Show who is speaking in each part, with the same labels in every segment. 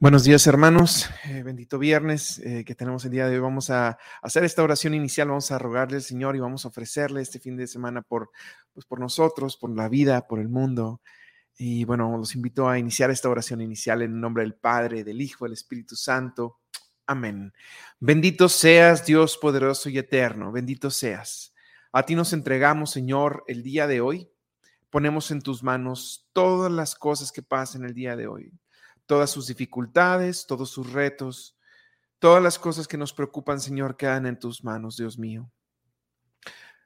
Speaker 1: Buenos días hermanos, eh, bendito viernes eh, que tenemos el día de hoy. Vamos a hacer esta oración inicial, vamos a rogarle al Señor y vamos a ofrecerle este fin de semana por, pues, por nosotros, por la vida, por el mundo. Y bueno, los invito a iniciar esta oración inicial en nombre del Padre, del Hijo, del Espíritu Santo. Amén. Bendito seas Dios poderoso y eterno, bendito seas. A ti nos entregamos, Señor, el día de hoy. Ponemos en tus manos todas las cosas que pasen el día de hoy todas sus dificultades, todos sus retos, todas las cosas que nos preocupan, Señor, quedan en tus manos, Dios mío.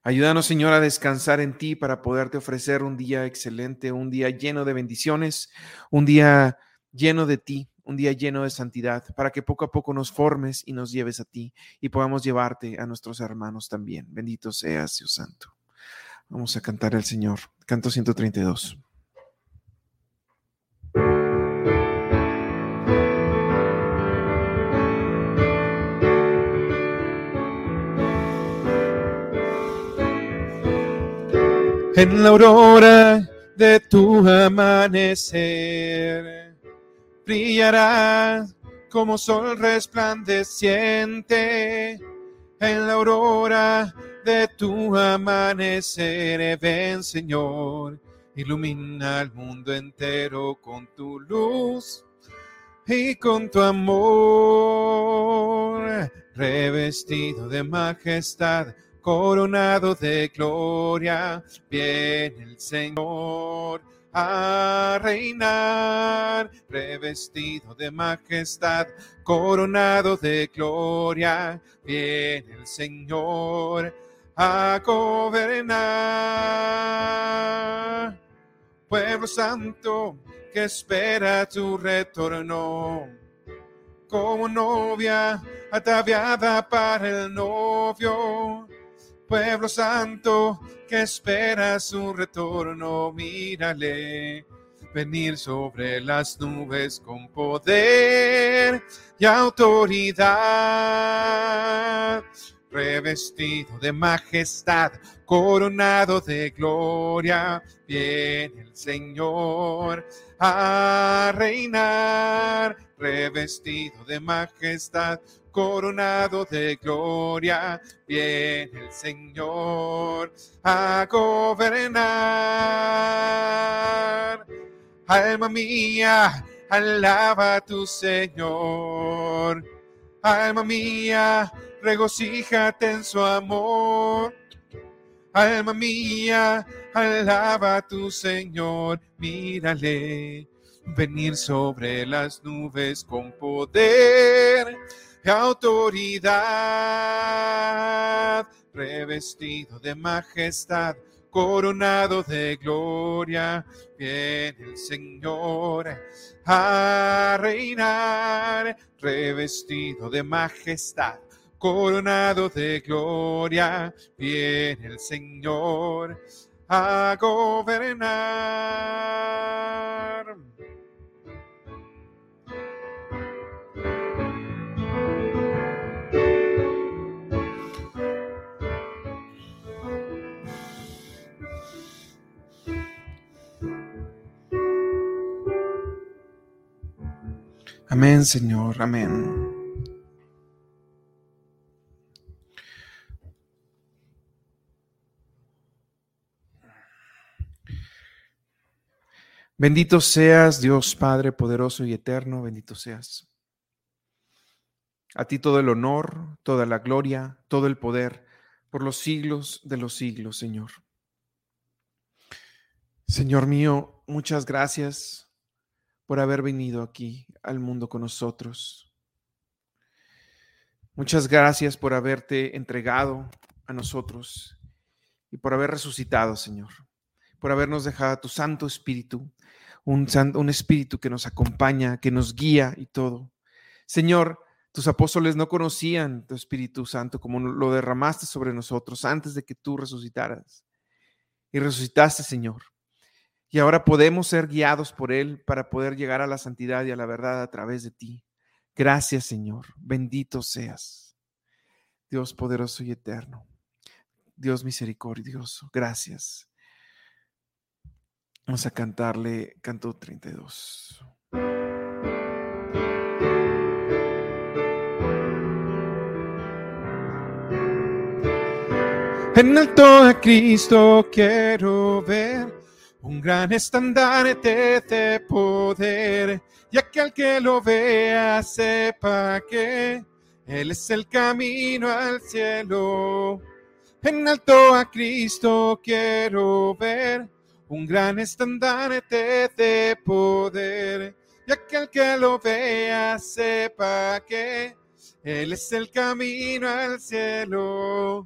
Speaker 1: Ayúdanos, Señor, a descansar en ti para poderte ofrecer un día excelente, un día lleno de bendiciones, un día lleno de ti, un día lleno de santidad, para que poco a poco nos formes y nos lleves a ti y podamos llevarte a nuestros hermanos también. Bendito seas, Dios Santo. Vamos a cantar al Señor. Canto 132. En la aurora de tu amanecer. Brillará como sol resplandeciente en la aurora de tu amanecer. Ven, Señor, ilumina el mundo entero con tu luz y con tu amor, revestido de majestad coronado de gloria, viene el Señor a reinar, revestido de majestad, coronado de gloria, viene el Señor a gobernar. Pueblo santo que espera tu retorno, como novia ataviada para el novio pueblo santo que espera su retorno, mírale venir sobre las nubes con poder y autoridad, revestido de majestad, coronado de gloria, viene el Señor a reinar, revestido de majestad, coronado de gloria, viene el Señor a gobernar. Alma mía, alaba a tu Señor. Alma mía, regocíjate en su amor. Alma mía, alaba a tu Señor. Mírale venir sobre las nubes con poder autoridad, revestido de majestad, coronado de gloria, viene el Señor a reinar, revestido de majestad, coronado de gloria, viene el Señor a gobernar. Amén, Señor, amén. Bendito seas, Dios Padre poderoso y eterno, bendito seas. A ti todo el honor, toda la gloria, todo el poder, por los siglos de los siglos, Señor. Señor mío, muchas gracias por haber venido aquí al mundo con nosotros. Muchas gracias por haberte entregado a nosotros y por haber resucitado, Señor, por habernos dejado tu Santo Espíritu, un, un Espíritu que nos acompaña, que nos guía y todo. Señor, tus apóstoles no conocían tu Espíritu Santo como lo derramaste sobre nosotros antes de que tú resucitaras. Y resucitaste, Señor. Y ahora podemos ser guiados por Él para poder llegar a la santidad y a la verdad a través de ti. Gracias, Señor. Bendito seas. Dios poderoso y eterno. Dios misericordioso. Gracias. Vamos a cantarle canto 32. En alto a Cristo quiero ver un gran estandarte de poder, y aquel que lo vea sepa que Él es el camino al cielo. En alto a Cristo quiero ver un gran estandarte de poder, y aquel que lo vea sepa que Él es el camino al cielo.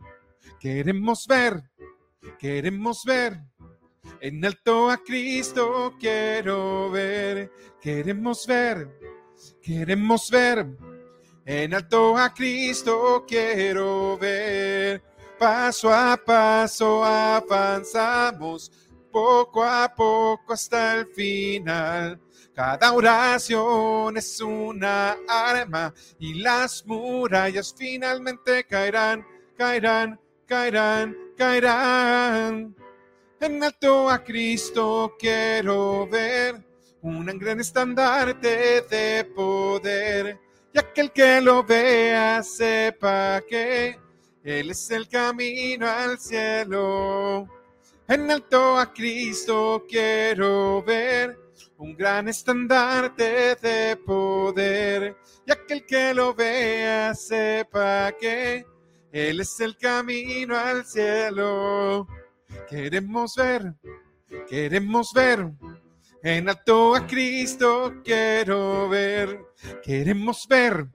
Speaker 1: Queremos ver, queremos ver en alto a Cristo quiero ver, queremos ver, queremos ver. En alto a Cristo quiero ver. Paso a paso avanzamos, poco a poco hasta el final. Cada oración es una arma y las murallas finalmente caerán, caerán, caerán, caerán. En alto a Cristo quiero ver un gran estandarte de poder. Y aquel que lo vea sepa que Él es el camino al cielo. En alto a Cristo quiero ver un gran estandarte de poder. Y aquel que lo vea sepa que Él es el camino al cielo. Queremos ver, queremos ver. En alto a Cristo quiero ver. Queremos ver,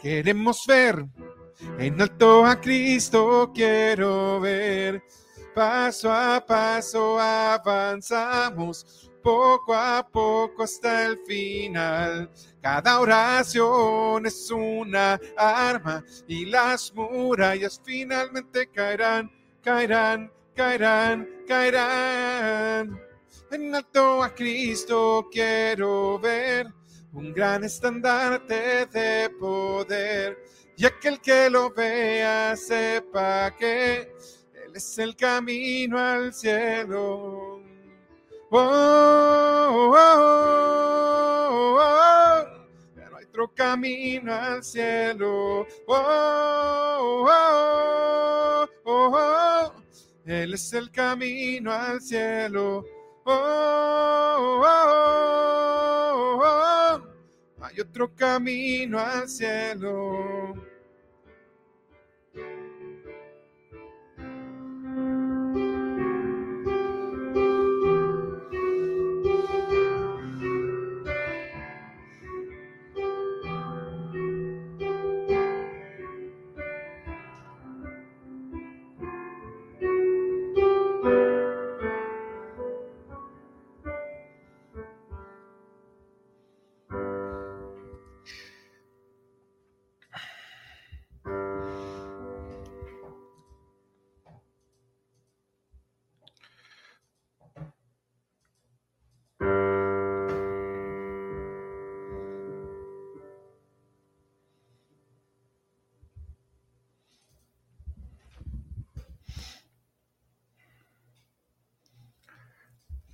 Speaker 1: queremos ver. En alto a Cristo quiero ver. Paso a paso avanzamos, poco a poco hasta el final. Cada oración es una arma y las murallas finalmente caerán, caerán, caerán, caerán. En alto a Cristo quiero ver un gran estandarte de poder. Y aquel que lo vea sepa que Él es el camino al cielo. Oh, oh, oh, Pero hay otro camino al cielo. oh, oh, oh. Él es el camino al cielo. Oh, oh, oh, Hay otro camino al cielo.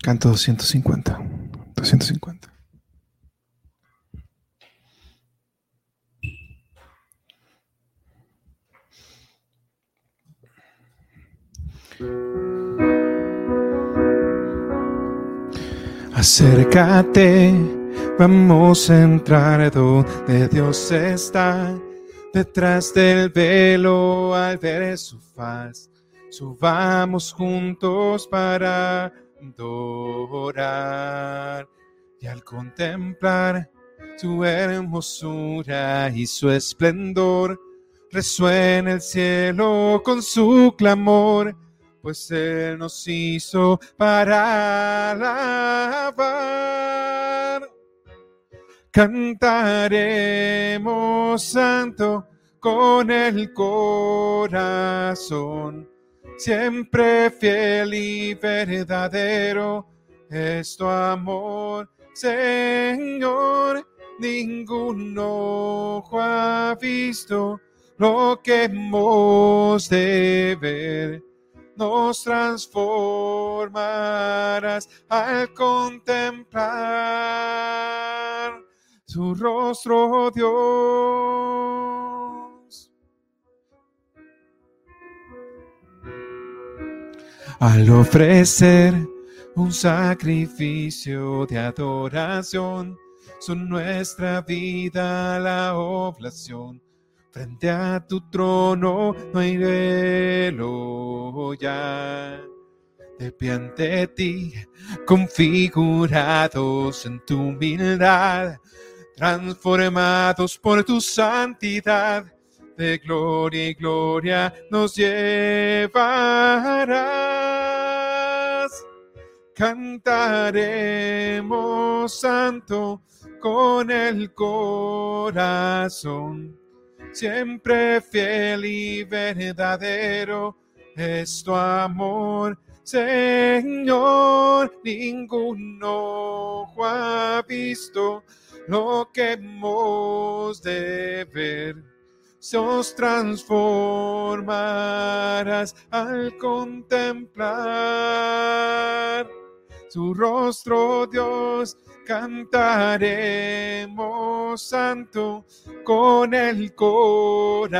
Speaker 1: Canto 250. 250. Acércate, vamos a entrar donde Dios está, detrás del velo al ver su faz. Subamos juntos para adorar y al contemplar tu hermosura y su esplendor, resuena el cielo con su clamor, pues Él nos hizo para alabar. Cantaremos santo con el corazón siempre fiel y verdadero es tu amor, Señor. Ningún ojo ha visto lo que hemos de ver. Nos transformarás al contemplar su rostro, Dios. Al ofrecer un sacrificio de adoración. Son nuestra vida la oblación. Frente a tu trono no hay velo ya. De pie ante ti, configurados en tu humildad, transformados por tu santidad de gloria y gloria nos llevarás. Cantaremos santo con el corazón, siempre fiel y verdadero es tu amor. Señor, ningún ojo ha visto lo que hemos de ver. Os transformarás al contemplar su rostro, Dios. Cantaremos santo con el corazón,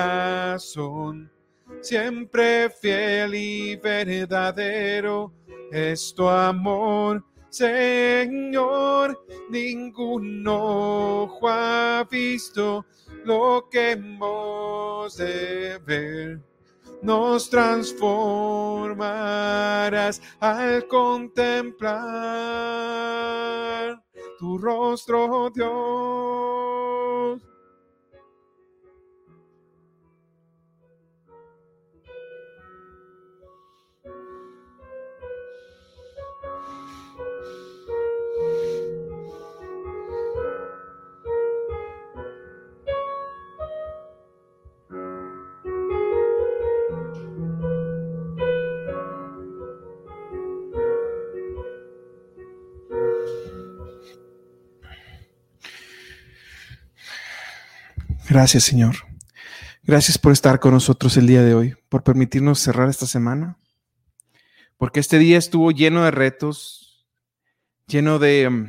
Speaker 1: siempre fiel y verdadero es tu amor. Señor, ningún ojo ha visto lo que hemos de ver. Nos transformarás al contemplar tu rostro, Dios. Gracias, Señor. Gracias por estar con nosotros el día de hoy, por permitirnos cerrar esta semana, porque este día estuvo lleno de retos, lleno de mm,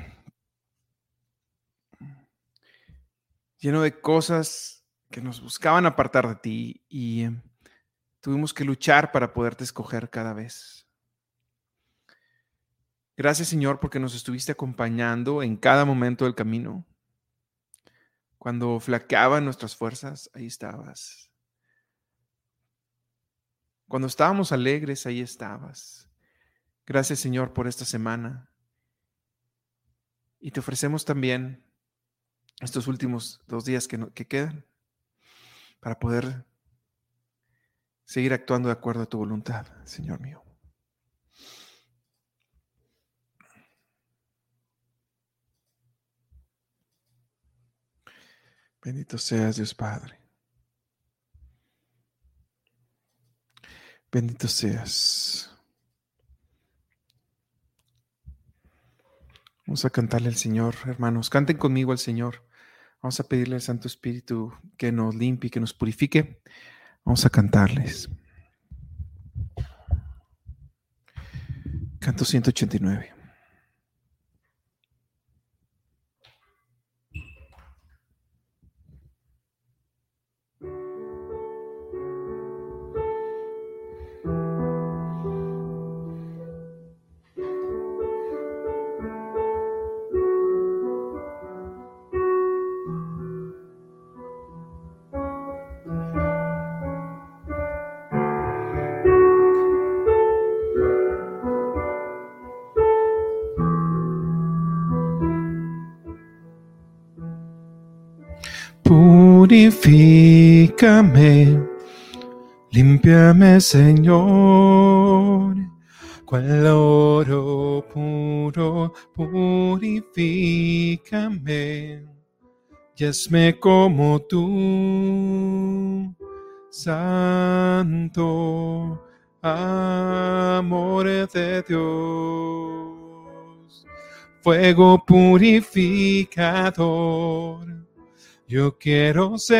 Speaker 1: lleno de cosas que nos buscaban apartar de ti y mm, tuvimos que luchar para poderte escoger cada vez. Gracias, Señor, porque nos estuviste acompañando en cada momento del camino. Cuando flaqueaban nuestras fuerzas, ahí estabas. Cuando estábamos alegres, ahí estabas. Gracias Señor por esta semana. Y te ofrecemos también estos últimos dos días que, que quedan para poder seguir actuando de acuerdo a tu voluntad, Señor mío. Bendito seas Dios Padre. Bendito seas. Vamos a cantarle al Señor, hermanos. Canten conmigo al Señor. Vamos a pedirle al Santo Espíritu que nos limpie, que nos purifique. Vamos a cantarles. Canto 189. Purifícame, limpiame, Señor, cual oro puro, purifícame, y hazme como tú, santo amor de Dios, fuego purificador yo quiero ser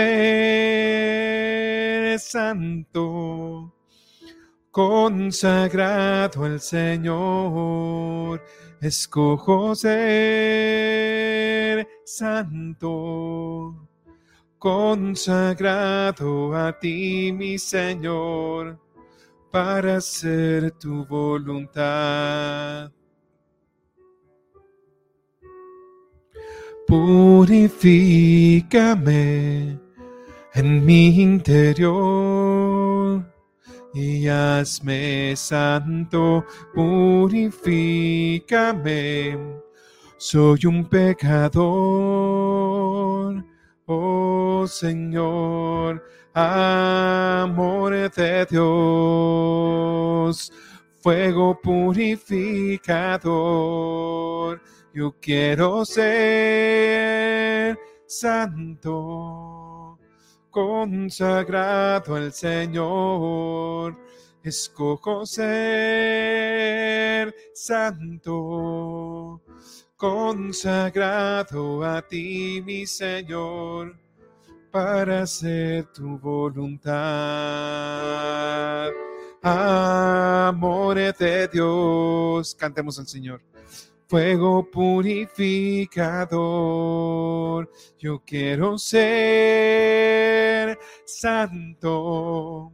Speaker 1: santo, consagrado al Señor. Escojo ser santo, consagrado a ti, mi Señor, para hacer tu voluntad. Purifícame en mi interior y hazme santo, purifícame. Soy un pecador, oh Señor, amor de Dios, fuego purificador. Yo quiero ser santo, consagrado al Señor. Escojo ser santo, consagrado a ti, mi Señor para hacer tu voluntad. Amor de Dios, cantemos al Señor. Fuego purificador, yo quiero ser santo,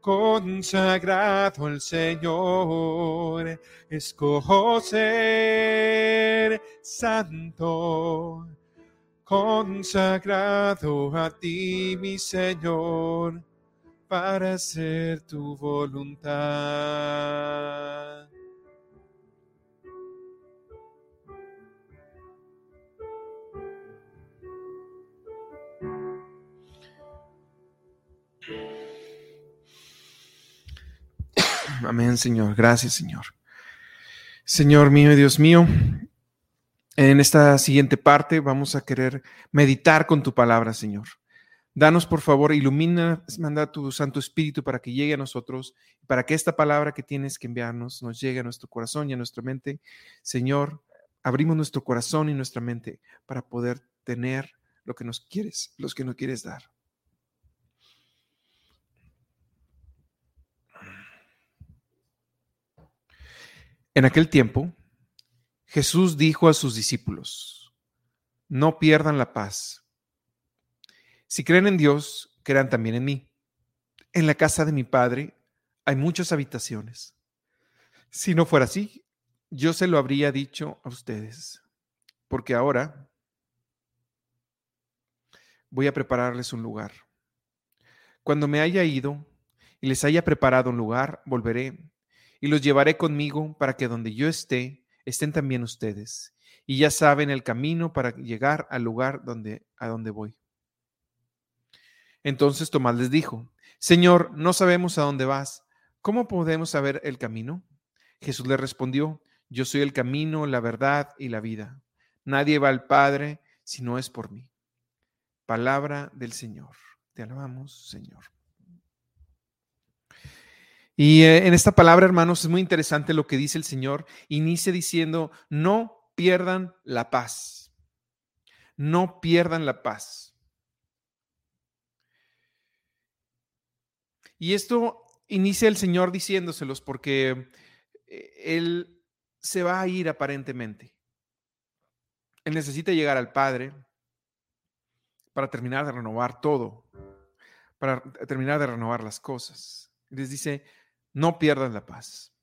Speaker 1: consagrado al Señor. Escojo ser santo consagrado a ti, mi Señor, para hacer tu voluntad. Amén, Señor. Gracias, Señor. Señor mío y Dios mío, en esta siguiente parte vamos a querer meditar con tu palabra, Señor. Danos, por favor, ilumina, manda tu Santo Espíritu para que llegue a nosotros, para que esta palabra que tienes que enviarnos nos llegue a nuestro corazón y a nuestra mente. Señor, abrimos nuestro corazón y nuestra mente para poder tener lo que nos quieres, los que nos quieres dar. En aquel tiempo, Jesús dijo a sus discípulos, no pierdan la paz. Si creen en Dios, crean también en mí. En la casa de mi Padre hay muchas habitaciones. Si no fuera así, yo se lo habría dicho a ustedes, porque ahora voy a prepararles un lugar. Cuando me haya ido y les haya preparado un lugar, volveré y los llevaré conmigo para que donde yo esté, estén también ustedes, y ya saben el camino para llegar al lugar donde, a donde voy. Entonces Tomás les dijo, Señor, no sabemos a dónde vas, ¿cómo podemos saber el camino? Jesús le respondió, yo soy el camino, la verdad y la vida. Nadie va al Padre si no es por mí. Palabra del Señor. Te alabamos, Señor. Y eh, en esta palabra, hermanos, es muy interesante lo que dice el Señor. Inicia diciendo, no pierdan la paz. No pierdan la paz. Y esto inicia el Señor diciéndoselos porque eh, Él se va a ir aparentemente. Él necesita llegar al Padre para terminar de renovar todo, para terminar de renovar las cosas. Les dice, no pierdan la paz.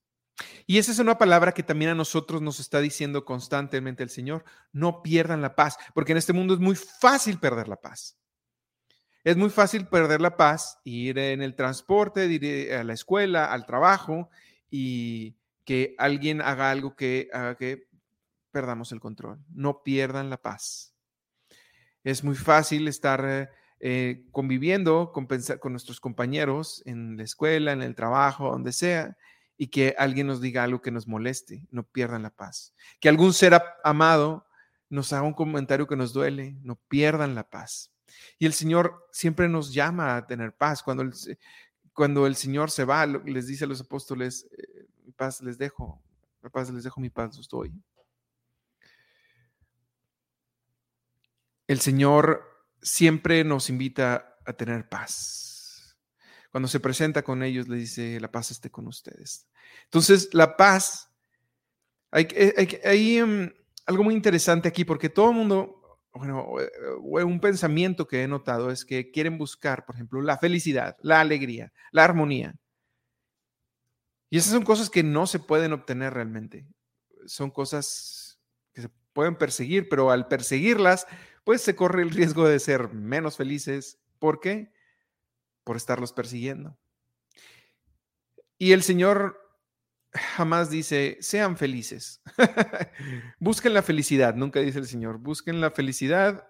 Speaker 1: Y esa es una palabra que también a nosotros nos está diciendo constantemente el Señor, no pierdan la paz, porque en este mundo es muy fácil perder la paz. Es muy fácil perder la paz, ir en el transporte, ir a la escuela, al trabajo y que alguien haga algo que haga que perdamos el control. No pierdan la paz. Es muy fácil estar eh, conviviendo con, con nuestros compañeros en la escuela, en el trabajo, donde sea, y que alguien nos diga algo que nos moleste, no pierdan la paz. Que algún ser amado nos haga un comentario que nos duele, no pierdan la paz. Y el Señor siempre nos llama a tener paz. Cuando el, cuando el Señor se va, les dice a los apóstoles, eh, mi paz les dejo, mi paz les dejo, mi paz os doy. El Señor siempre nos invita a tener paz. Cuando se presenta con ellos, le dice, la paz esté con ustedes. Entonces, la paz, hay, hay, em, algo muy interesante aquí, porque todo el mundo, bueno, un pensamiento que he notado es que quieren buscar, por ejemplo, la felicidad, la alegría, la armonía Y esas son cosas que no se pueden obtener realmente. Son cosas que se pueden perseguir, pero al perseguirlas, pues se corre el riesgo de ser menos felices. ¿Por qué? Por estarlos persiguiendo. Y el Señor jamás dice, sean felices. Busquen la felicidad, nunca dice el Señor, busquen la felicidad,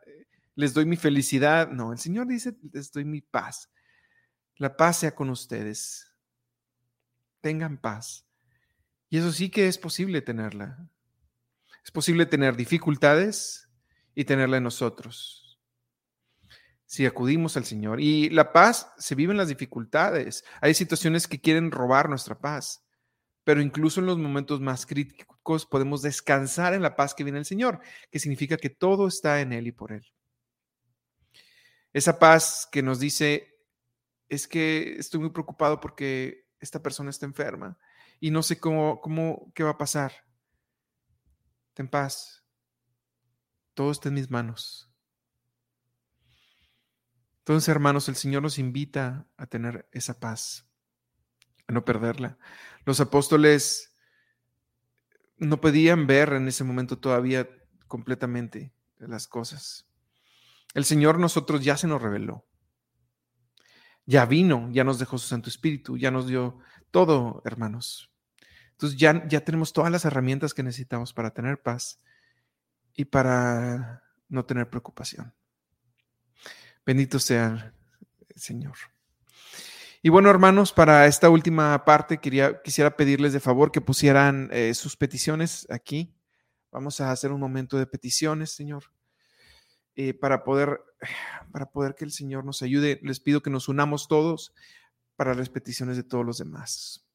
Speaker 1: les doy mi felicidad. No, el Señor dice, les doy mi paz. La paz sea con ustedes tengan paz. Y eso sí que es posible tenerla. Es posible tener dificultades y tenerla en nosotros. Si acudimos al Señor. Y la paz se vive en las dificultades. Hay situaciones que quieren robar nuestra paz. Pero incluso en los momentos más críticos podemos descansar en la paz que viene del Señor, que significa que todo está en Él y por Él. Esa paz que nos dice, es que estoy muy preocupado porque esta persona está enferma y no sé cómo, cómo, qué va a pasar. Ten paz. Todo está en mis manos. Entonces, hermanos, el Señor nos invita a tener esa paz, a no perderla. Los apóstoles no podían ver en ese momento todavía completamente las cosas. El Señor nosotros ya se nos reveló ya vino, ya nos dejó su Santo Espíritu, ya nos dio todo, hermanos. Entonces ya, ya tenemos todas las herramientas que necesitamos para tener paz y para no tener preocupación. Bendito sea el Señor. Y bueno, hermanos, para esta última parte quería, quisiera pedirles de favor que pusieran eh, sus peticiones aquí. Vamos a hacer un momento de peticiones, Señor. Eh, para, poder, para poder que el Señor nos ayude. Les pido que nos unamos todos para las peticiones de todos los demás.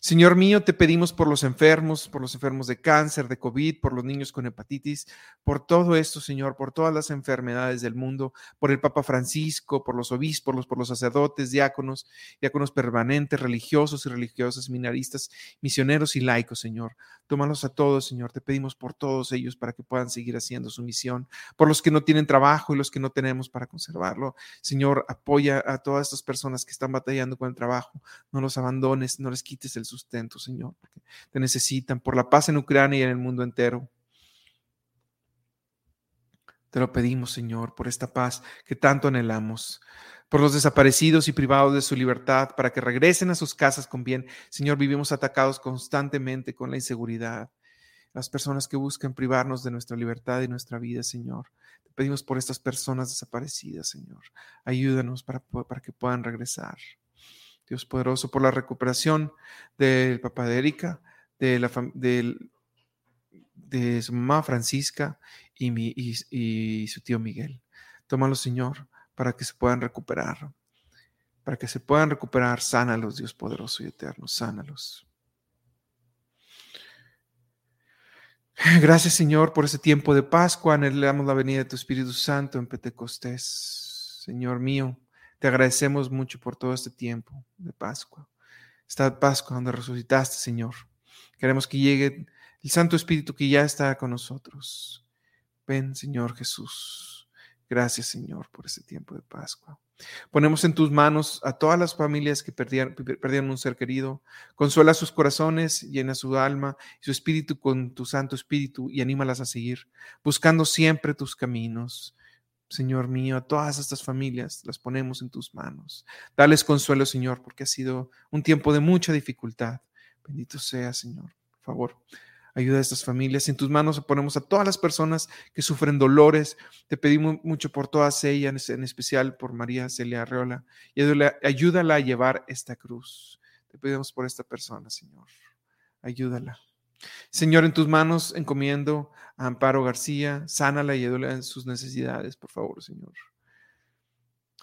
Speaker 1: Señor mío, te pedimos por los enfermos, por los enfermos de cáncer, de COVID, por los niños con hepatitis, por todo esto, Señor, por todas las enfermedades del mundo, por el Papa Francisco, por los obispos, por los sacerdotes, diáconos, diáconos permanentes, religiosos y religiosas, minaristas, misioneros y laicos, Señor. Tómalos a todos, Señor. Te pedimos por todos ellos para que puedan seguir haciendo su misión, por los que no tienen trabajo y los que no tenemos para conservarlo. Señor, apoya a todas estas personas que están batallando con el trabajo. No los abandones, no les quites el sustento, Señor, porque te necesitan por la paz en Ucrania y en el mundo entero. Te lo pedimos, Señor, por esta paz que tanto anhelamos, por los desaparecidos y privados de su libertad, para que regresen a sus casas con bien. Señor, vivimos atacados constantemente con la inseguridad. Las personas que buscan privarnos de nuestra libertad y nuestra vida, Señor. Te pedimos por estas personas desaparecidas, Señor. Ayúdanos para, para que puedan regresar. Dios poderoso, por la recuperación del papá de Erika, de, la, de su mamá Francisca y, mi, y, su tío Miguel. Tómalo, Señor, para que se puedan recuperar. Para que se puedan recuperar, sánalos, Dios poderoso y eterno, sánalos. Gracias, Señor, por ese tiempo de Pascua. Anhelamos la venida de tu Espíritu Santo en Pentecostés. Señor mío, te agradecemos mucho por todo este tiempo de Pascua. Esta Pascua donde resucitaste, Señor. Queremos que llegue el Santo Espíritu que ya está con nosotros. Ven, Señor Jesús. Gracias, Señor, por este tiempo de Pascua. Ponemos en tus manos a todas las familias que perdieron, perdieron, un ser querido. Consuela sus corazones, llena su alma y su espíritu con tu Santo Espíritu y anímalas a seguir, buscando siempre tus caminos. Señor mío, a todas estas familias las ponemos en tus manos. Dales consuelo, Señor, porque ha sido un tiempo de mucha dificultad. Bendito sea, Señor. Por favor, Ayuda a estas familias. En tus manos ponemos a todas las personas que sufren dolores. Te pedimos mucho por todas ellas, en especial por María Celia Arreola. Y ayúdala a llevar esta cruz. Te pedimos por esta persona, Señor. Ayúdala. Señor, en tus manos encomiendo a Amparo García. Sánala y ayúdala en sus necesidades, por favor, Señor.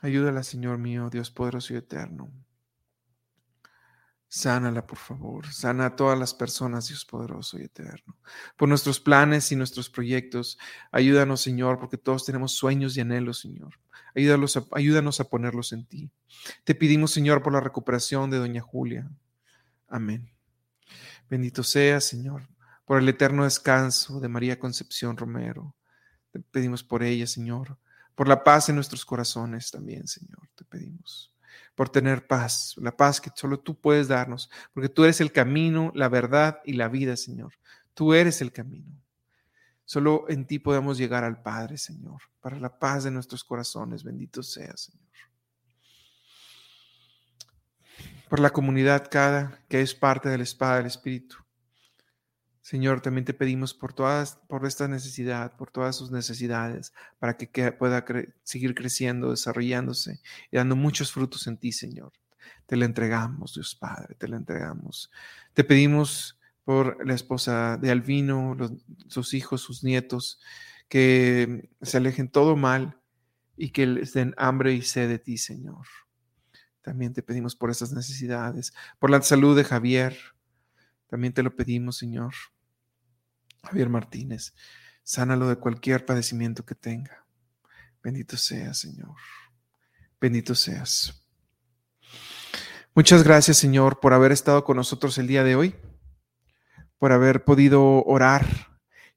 Speaker 1: Ayúdala, Señor mío, Dios poderoso y eterno. Sánala, por favor. Sana a todas las personas, Dios poderoso y eterno. Por nuestros planes y nuestros proyectos, ayúdanos, Señor, porque todos tenemos sueños y anhelos, Señor. Ayúdanos a, ayúdanos a ponerlos en ti. Te pedimos, Señor, por la recuperación de Doña Julia. Amén. Bendito sea, Señor, por el eterno descanso de María Concepción Romero. Te pedimos por ella, Señor, por la paz en nuestros corazones también, Señor. Te pedimos. Por tener paz, la paz que solo tú puedes darnos, porque tú eres el camino, la verdad y la vida, Señor. Tú eres el camino. Solo en ti podemos llegar al Padre, Señor, para la paz de nuestros corazones. Bendito sea, Señor. Por la comunidad cada que es parte de la espada del Espíritu. Señor, también te pedimos por todas, por esta necesidad, por todas sus necesidades, para que, pueda seguir creciendo, desarrollándose y dando muchos frutos en ti, Señor. Te la entregamos, Dios Padre, te la entregamos. Te pedimos por la esposa de Albino, sus hijos, sus nietos, que se alejen todo mal y que les den hambre y sed de ti, Señor. También te pedimos por esas necesidades, por la salud de Javier. También te lo pedimos, Señor. Javier Martínez, sánalo de cualquier padecimiento que tenga. Bendito seas, Señor. Bendito seas. Muchas gracias, Señor, por haber estado con nosotros el día de hoy por haber podido orar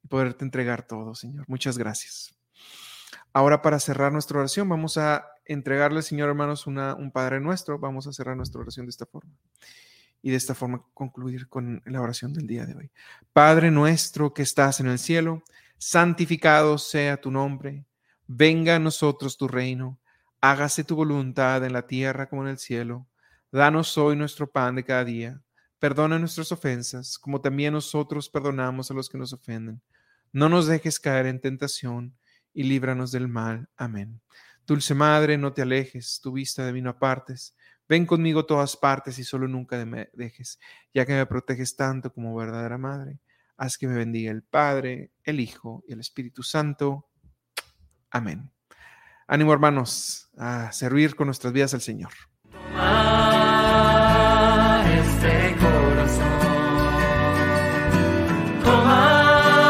Speaker 1: y poderte entregar todo, Señor. Muchas gracias. Ahora para cerrar nuestra oración, vamos a entregarle, Señor hermanos, una, un Padre nuestro. Vamos a cerrar nuestra oración de esta forma. Y de esta forma concluir con la oración del día de hoy. Padre nuestro que estás en el cielo, santificado sea tu nombre. Venga a nosotros tu reino. Hágase tu voluntad en la tierra como en el cielo. Danos hoy nuestro pan de cada día Perdona nuestras ofensas, como también nosotros perdonamos a los que nos ofenden. No nos dejes caer en tentación y líbranos del mal. Amén. Dulce Madre, no te alejes, tu vista de mí apartes. Ven conmigo a todas partes y solo nunca me dejes, ya que me proteges tanto como verdadera Madre. Haz que me bendiga el Padre, el Hijo y el Espíritu Santo. Amén. Ánimo hermanos a servir con nuestras vidas al Señor.